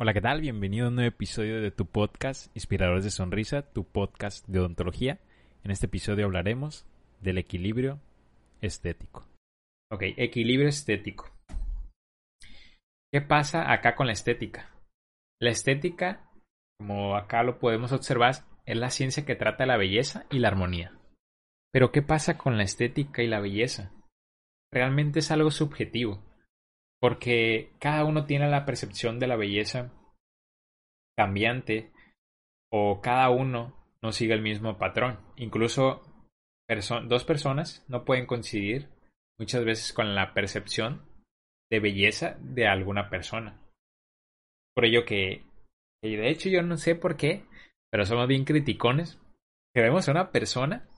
Hola, ¿qué tal? Bienvenido a un nuevo episodio de tu podcast Inspiradores de Sonrisa, tu podcast de odontología. En este episodio hablaremos del equilibrio estético. Ok, equilibrio estético. ¿Qué pasa acá con la estética? La estética, como acá lo podemos observar, es la ciencia que trata la belleza y la armonía. Pero ¿qué pasa con la estética y la belleza? Realmente es algo subjetivo, porque cada uno tiene la percepción de la belleza cambiante o cada uno no sigue el mismo patrón. Incluso dos personas no pueden coincidir muchas veces con la percepción de belleza de alguna persona. Por ello que, de hecho yo no sé por qué, pero somos bien criticones, que vemos a una persona,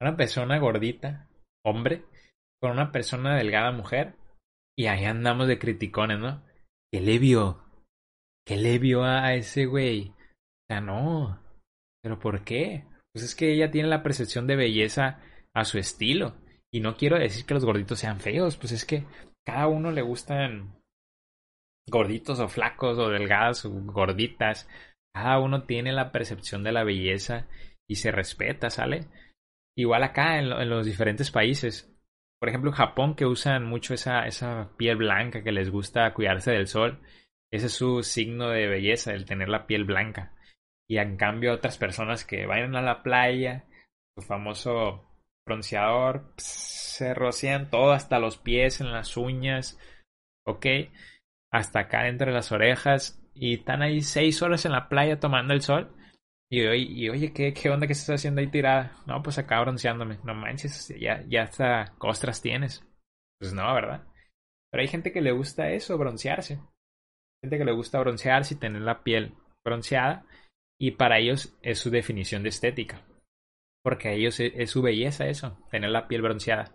una persona gordita, hombre, con una persona delgada mujer, y ahí andamos de criticones, ¿no? ¿Qué le vio? ¿Qué le vio a ese güey? O sea, no. ¿Pero por qué? Pues es que ella tiene la percepción de belleza a su estilo. Y no quiero decir que los gorditos sean feos, pues es que cada uno le gustan gorditos o flacos o delgadas o gorditas. Cada uno tiene la percepción de la belleza y se respeta, ¿sale? Igual acá en, en los diferentes países. Por ejemplo, Japón que usan mucho esa, esa piel blanca que les gusta cuidarse del sol. Ese es su signo de belleza, el tener la piel blanca. Y en cambio otras personas que vayan a la playa, su famoso bronceador, se rocian todo hasta los pies, en las uñas, ok, hasta acá entre las orejas y están ahí seis horas en la playa tomando el sol. Y, y oye, ¿qué, ¿qué onda que estás haciendo ahí tirada? No, pues acá bronceándome. No manches, ya, ya hasta costras tienes. Pues no, ¿verdad? Pero hay gente que le gusta eso, broncearse. Gente que le gusta broncearse y tener la piel bronceada. Y para ellos es su definición de estética. Porque a ellos es, su belleza eso, tener la piel bronceada.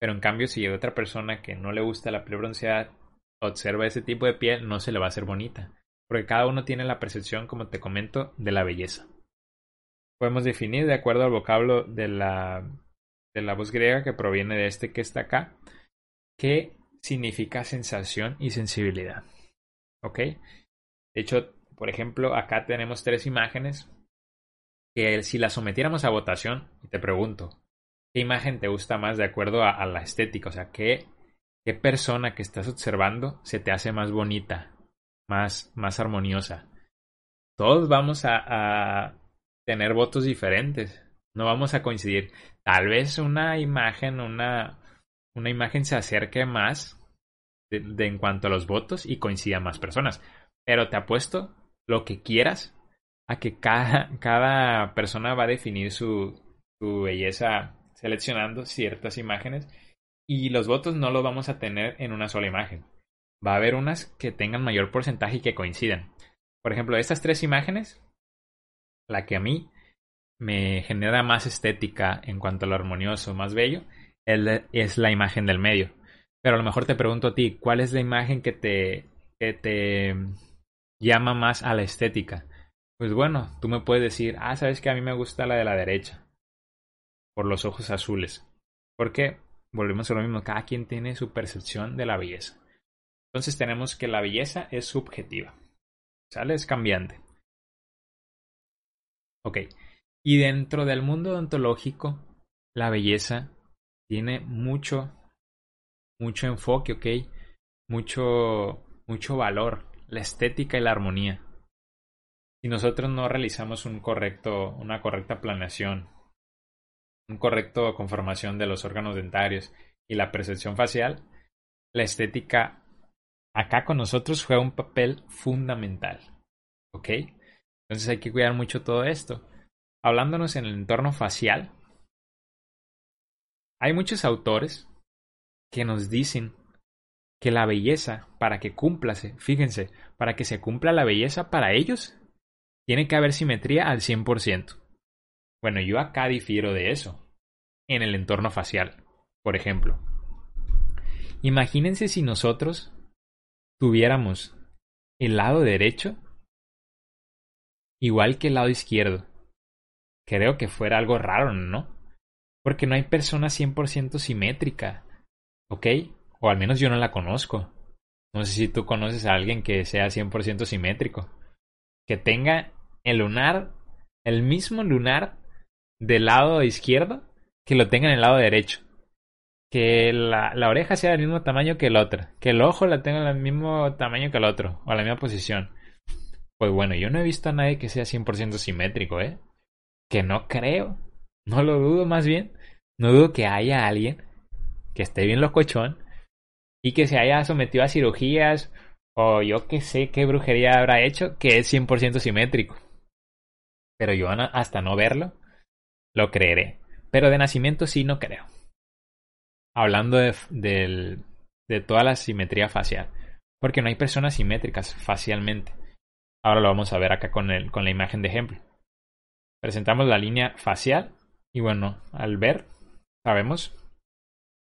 Pero en cambio, si hay otra persona que no le gusta la piel bronceada, observa ese tipo de piel, no se le va a hacer bonita. Porque cada uno tiene la percepción, como te comento, de la belleza. Podemos definir de acuerdo al vocablo de la, de la voz griega que proviene de este que está acá, qué significa sensación y sensibilidad. ¿Ok? De hecho, por ejemplo, acá tenemos tres imágenes que si las sometiéramos a votación, y te pregunto, ¿qué imagen te gusta más de acuerdo a, la estética? O sea, ¿qué, ¿qué persona que estás observando se te hace más bonita, más, más armoniosa? Todos vamos a tener votos diferentes. No vamos a coincidir. Tal vez una imagen, una, una imagen se acerque más de, en cuanto a los votos y coincida más personas. Pero te apuesto lo que quieras a que cada, cada persona va a definir su, su belleza seleccionando ciertas imágenes y los votos no los vamos a tener en una sola imagen. Va a haber unas que tengan mayor porcentaje y que coincidan. Por ejemplo, estas tres imágenes, la que a mí me genera más estética en cuanto a lo armonioso, más bello, es la imagen del medio. Pero a lo mejor te pregunto a ti, ¿cuál es la imagen que te, llama más a la estética? Pues bueno, tú me puedes decir, ah, sabes que a mí me gusta la de la derecha, por los ojos azules. Porque volvemos a lo mismo, cada quien tiene su percepción de la belleza. Entonces tenemos que la belleza es subjetiva. ¿Sale? Es cambiante. Ok. Y dentro del mundo odontológico, la belleza tiene mucho, mucho enfoque, ok. Mucho, mucho valor. La estética y la armonía si nosotros no realizamos un correcto, una correcta planeación, un correcto conformación de los órganos dentarios y la percepción facial, la estética acá con nosotros juega un papel fundamental. ¿Ok? Entonces hay que cuidar mucho todo esto. Hablándonos en el entorno facial, hay muchos autores que nos dicen que la belleza, para que cumplase, fíjense, para que se cumpla la belleza para ellos, tiene que haber simetría al 100%. Bueno, yo acá difiero de eso. En el entorno facial, por ejemplo. Imagínense si nosotros tuviéramos el lado derecho igual que el lado izquierdo. Creo que fuera algo raro, ¿no? Porque no hay persona 100% simétrica, ¿ok? O al menos yo no la conozco. No sé si tú conoces a alguien que sea 100% simétrico. Que tenga el lunar, el mismo lunar del lado izquierdo que lo tenga en el lado derecho. Que la, oreja sea del mismo tamaño que el otro. Que el ojo la tenga del mismo tamaño que el otro. O la misma posición. Pues bueno, yo no he visto a nadie que sea 100% simétrico, ¿eh? Que no creo. No lo dudo más bien. No dudo que haya alguien que esté bien locochón y que se haya sometido a cirugías o yo que sé qué brujería habrá hecho que es 100% simétrico. Pero yo hasta no verlo, lo creeré. Pero de nacimiento sí no creo. Hablando de, de toda la simetría facial. Porque no hay personas simétricas facialmente. Ahora lo vamos a ver acá con, el, con la imagen de ejemplo. Presentamos la línea facial y bueno, al ver, sabemos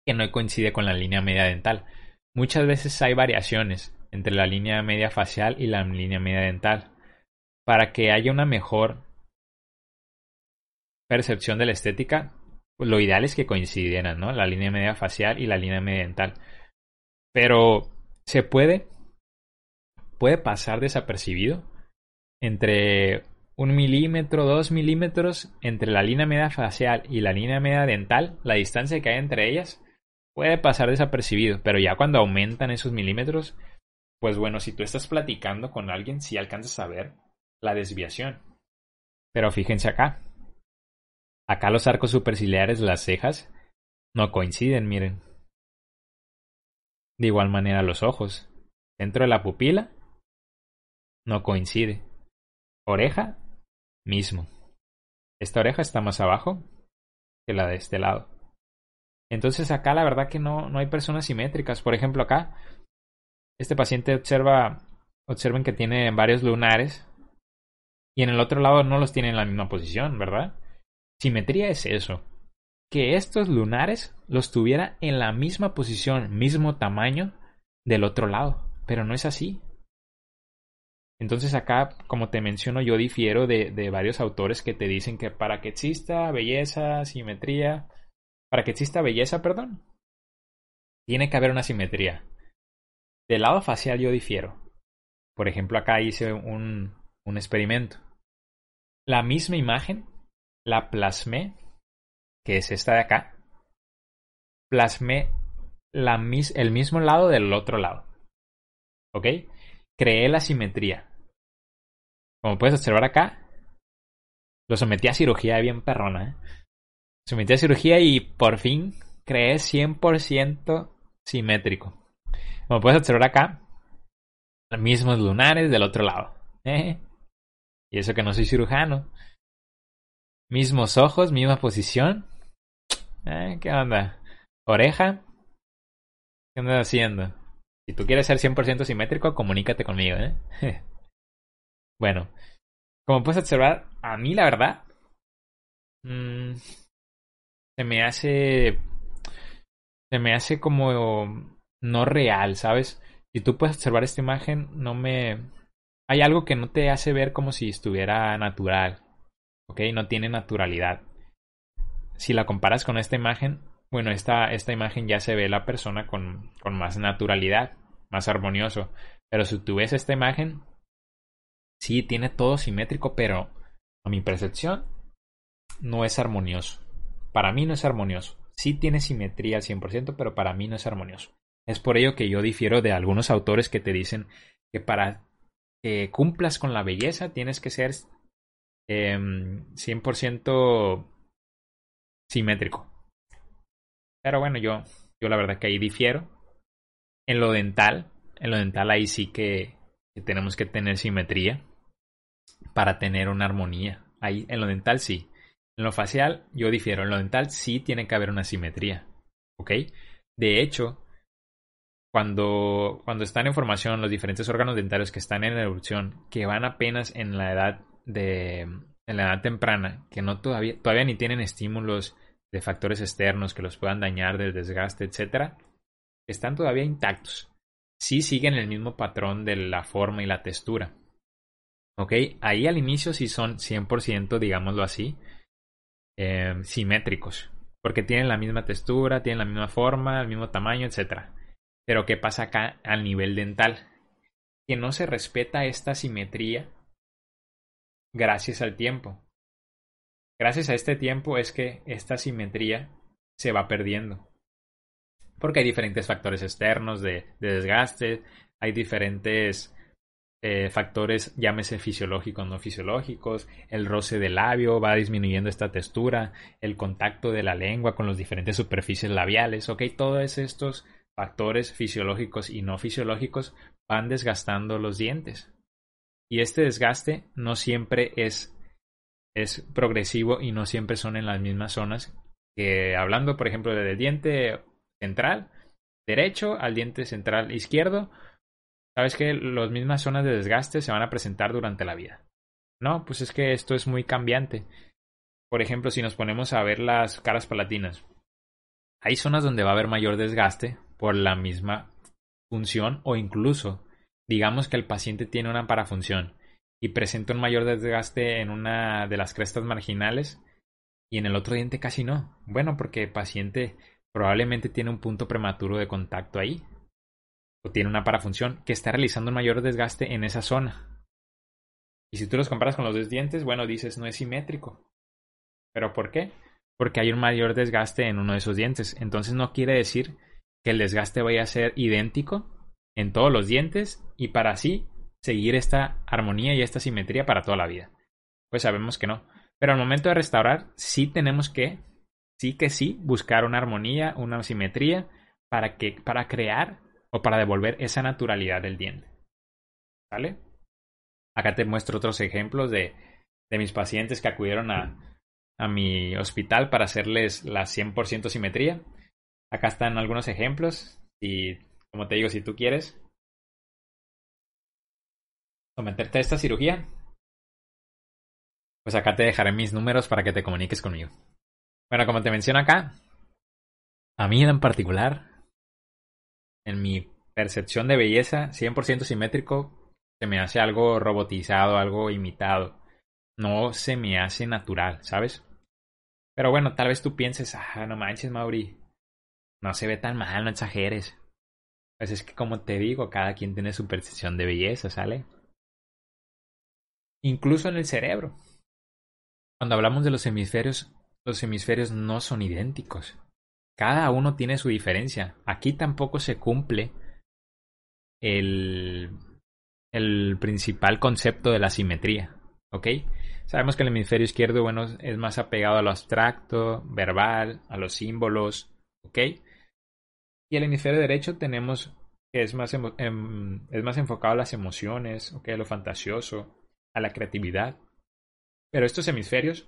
que no coincide con la línea media dental. Muchas veces hay variaciones entre la línea media facial y la línea media dental. Para que haya una mejor percepción de la estética, pues lo ideal es que coincidieran, ¿no? La línea media facial y la línea media dental. Pero se puede, puede pasar desapercibido entre un milímetro, dos milímetros entre la línea media facial y la línea media dental, la distancia que hay entre ellas puede pasar desapercibido, pero ya cuando aumentan esos milímetros, pues bueno, si tú estás platicando con alguien, sí alcanzas a ver la desviación. Pero fíjense acá. Acá los arcos superciliares, las cejas, no coinciden, miren. De igual manera los ojos. Dentro de la pupila, no coincide. Oreja, mismo. Esta oreja está más abajo que la de este lado. Entonces acá la verdad que no, no hay personas simétricas. Por ejemplo, acá este paciente observa, observen que tiene varios lunares y en el otro lado no los tiene en la misma posición, ¿verdad? Simetría es eso. Que estos lunares los tuviera en la misma posición, mismo tamaño del otro lado. Pero no es así. Entonces acá, como te menciono, yo difiero de, varios autores que te dicen que para que exista belleza, simetría, para que exista belleza, perdón, tiene que haber una simetría. Del lado facial yo difiero. Por ejemplo, acá hice un, experimento. La misma imagen la plasmé, que es esta de acá. Plasmé la el mismo lado del otro lado. ¿Ok? Creé la simetría. Como puedes observar acá, lo sometí a cirugía bien perrona. ¿eh? Sometí a cirugía y por fin creé 100% simétrico. Como puedes observar acá, los mismos lunares del otro lado. ¿eh? Y eso que no soy cirujano. Mismos ojos, misma posición. ¿Eh? ¿Qué onda? Oreja. ¿Qué andas haciendo? Si tú quieres ser 100% simétrico, comunícate conmigo. ¿eh? bueno, como puedes observar, a mí la verdad... Mmm, se me hace. Se me hace como no real, ¿sabes? Si tú puedes observar esta imagen, no me. Hay algo que no te hace ver como si estuviera natural. ¿Ok? No tiene naturalidad. Si la comparas con esta imagen, bueno, esta, esta imagen ya se ve la persona con, con más naturalidad, más armonioso. Pero si tú ves esta imagen, sí, tiene todo simétrico, pero a mi percepción no es armonioso. Para mí no es armonioso. Sí tiene simetría al 100%, pero para mí no es armonioso. Es por ello que yo difiero de algunos autores que te dicen que para que cumplas con la belleza tienes que ser 100% em, simétrico. Pero bueno, yo, yo la verdad que ahí difiero. En lo dental, en lo dental ahí sí que, tenemos que tener simetría para tener una armonía. Ahí en lo dental sí. En lo facial yo difiero, en lo dental sí tiene que haber una simetría, ¿ok? De hecho, cuando, cuando están en formación los diferentes órganos dentarios que están en erupción, que van apenas en la edad de en la edad temprana, que no todavía, todavía ni tienen estímulos de factores externos que los puedan dañar del desgaste, etcétera, están todavía intactos. Sí siguen el mismo patrón de la forma y la textura. ¿Ok? Ahí al inicio sí son 100%, digámoslo así, Em, simétricos, porque tienen la misma textura, tienen la misma forma, el mismo tamaño, etc. Pero ¿qué pasa acá al nivel dental? Que no se respeta esta simetría gracias al tiempo. Gracias a este tiempo es que esta simetría se va perdiendo. Porque hay diferentes factores externos de, desgaste, hay diferentes eh, factores, llámese fisiológicos, no fisiológicos, el roce del labio va disminuyendo esta textura, el contacto de la lengua con las diferentes superficies labiales, ok, todos estos factores fisiológicos y no fisiológicos van desgastando los dientes. Y este desgaste no siempre es, es progresivo y no siempre son en las mismas zonas que hablando, por ejemplo, del diente central derecho al diente central izquierdo, sabes que las mismas zonas de desgaste se van a presentar durante la vida. No, pues es que esto es muy cambiante. Por ejemplo, si nos ponemos a ver las caras palatinas, hay zonas donde va a haber mayor desgaste por la misma función o incluso digamos que el paciente tiene una parafunción y presenta un mayor desgaste en una de las crestas marginales y en el otro diente casi no. Bueno, porque el paciente probablemente tiene un punto prematuro de contacto ahí o tiene una parafunción que está realizando un mayor desgaste en esa zona. Y si tú los comparas con los dos dientes, bueno, dices no es simétrico. ¿Pero por qué? Porque hay un mayor desgaste en uno de esos dientes. Entonces no quiere decir que el desgaste vaya a ser idéntico en todos los dientes y para así seguir esta armonía y esta simetría para toda la vida. Pues sabemos que no. Pero al momento de restaurar, sí tenemos que, sí que sí, buscar una armonía, una simetría para, que, para crear o para devolver esa naturalidad del diente. ¿Vale? Acá te muestro otros ejemplos de, de mis pacientes que acudieron a, a mi hospital para hacerles la 100% simetría. Acá están algunos ejemplos y como te digo, si tú quieres someterte a esta cirugía, pues acá te dejaré mis números para que te comuniques conmigo. Bueno, como te menciono acá, a mí en particular, en mi percepción de belleza, 100% simétrico, se me hace algo robotizado, algo imitado. No se me hace natural, ¿sabes? Pero bueno, tal vez tú pienses, ah, no manches, Mauri, no se ve tan mal, no exageres. Pues es que como te digo, cada quien tiene su percepción de belleza, ¿sale? Incluso en el cerebro. Cuando hablamos de los hemisferios, los hemisferios no son idénticos. Cada uno tiene su diferencia. Aquí tampoco se cumple el, el principal concepto de la simetría. ¿Ok? Sabemos que el hemisferio izquierdo, bueno, es más apegado a lo abstracto, verbal, a los símbolos. ¿Ok? Y el hemisferio derecho tenemos que es más, em, es más enfocado a las emociones, a lo fantasioso, a la creatividad. Pero estos hemisferios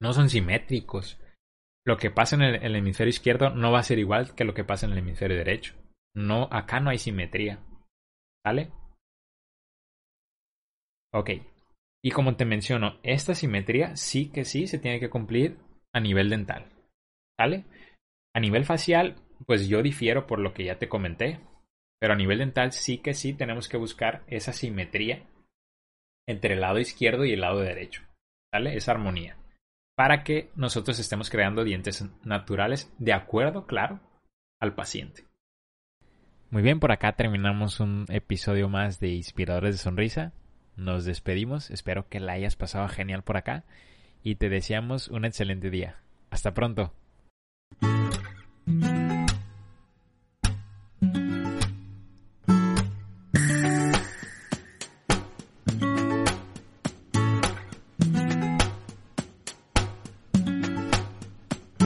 no son simétricos. Lo que pasa en el, hemisferio izquierdo no va a ser igual que lo que pasa en el hemisferio derecho. No, acá no hay simetría. ¿Vale? Ok. Y como te menciono, esta simetría sí que sí se tiene que cumplir a nivel dental. ¿Vale? A nivel facial pues yo difiero por lo que ya te comenté. Pero a nivel dental sí que sí tenemos que buscar esa simetría entre el lado izquierdo y el lado derecho. Esa armonía. Para que nosotros estemos creando dientes naturales de acuerdo, claro, al paciente. Muy bien, por acá terminamos un episodio más de Inspiradores de Sonrisa. Nos despedimos, espero que la hayas pasado genial por acá y te deseamos un excelente día. Hasta pronto.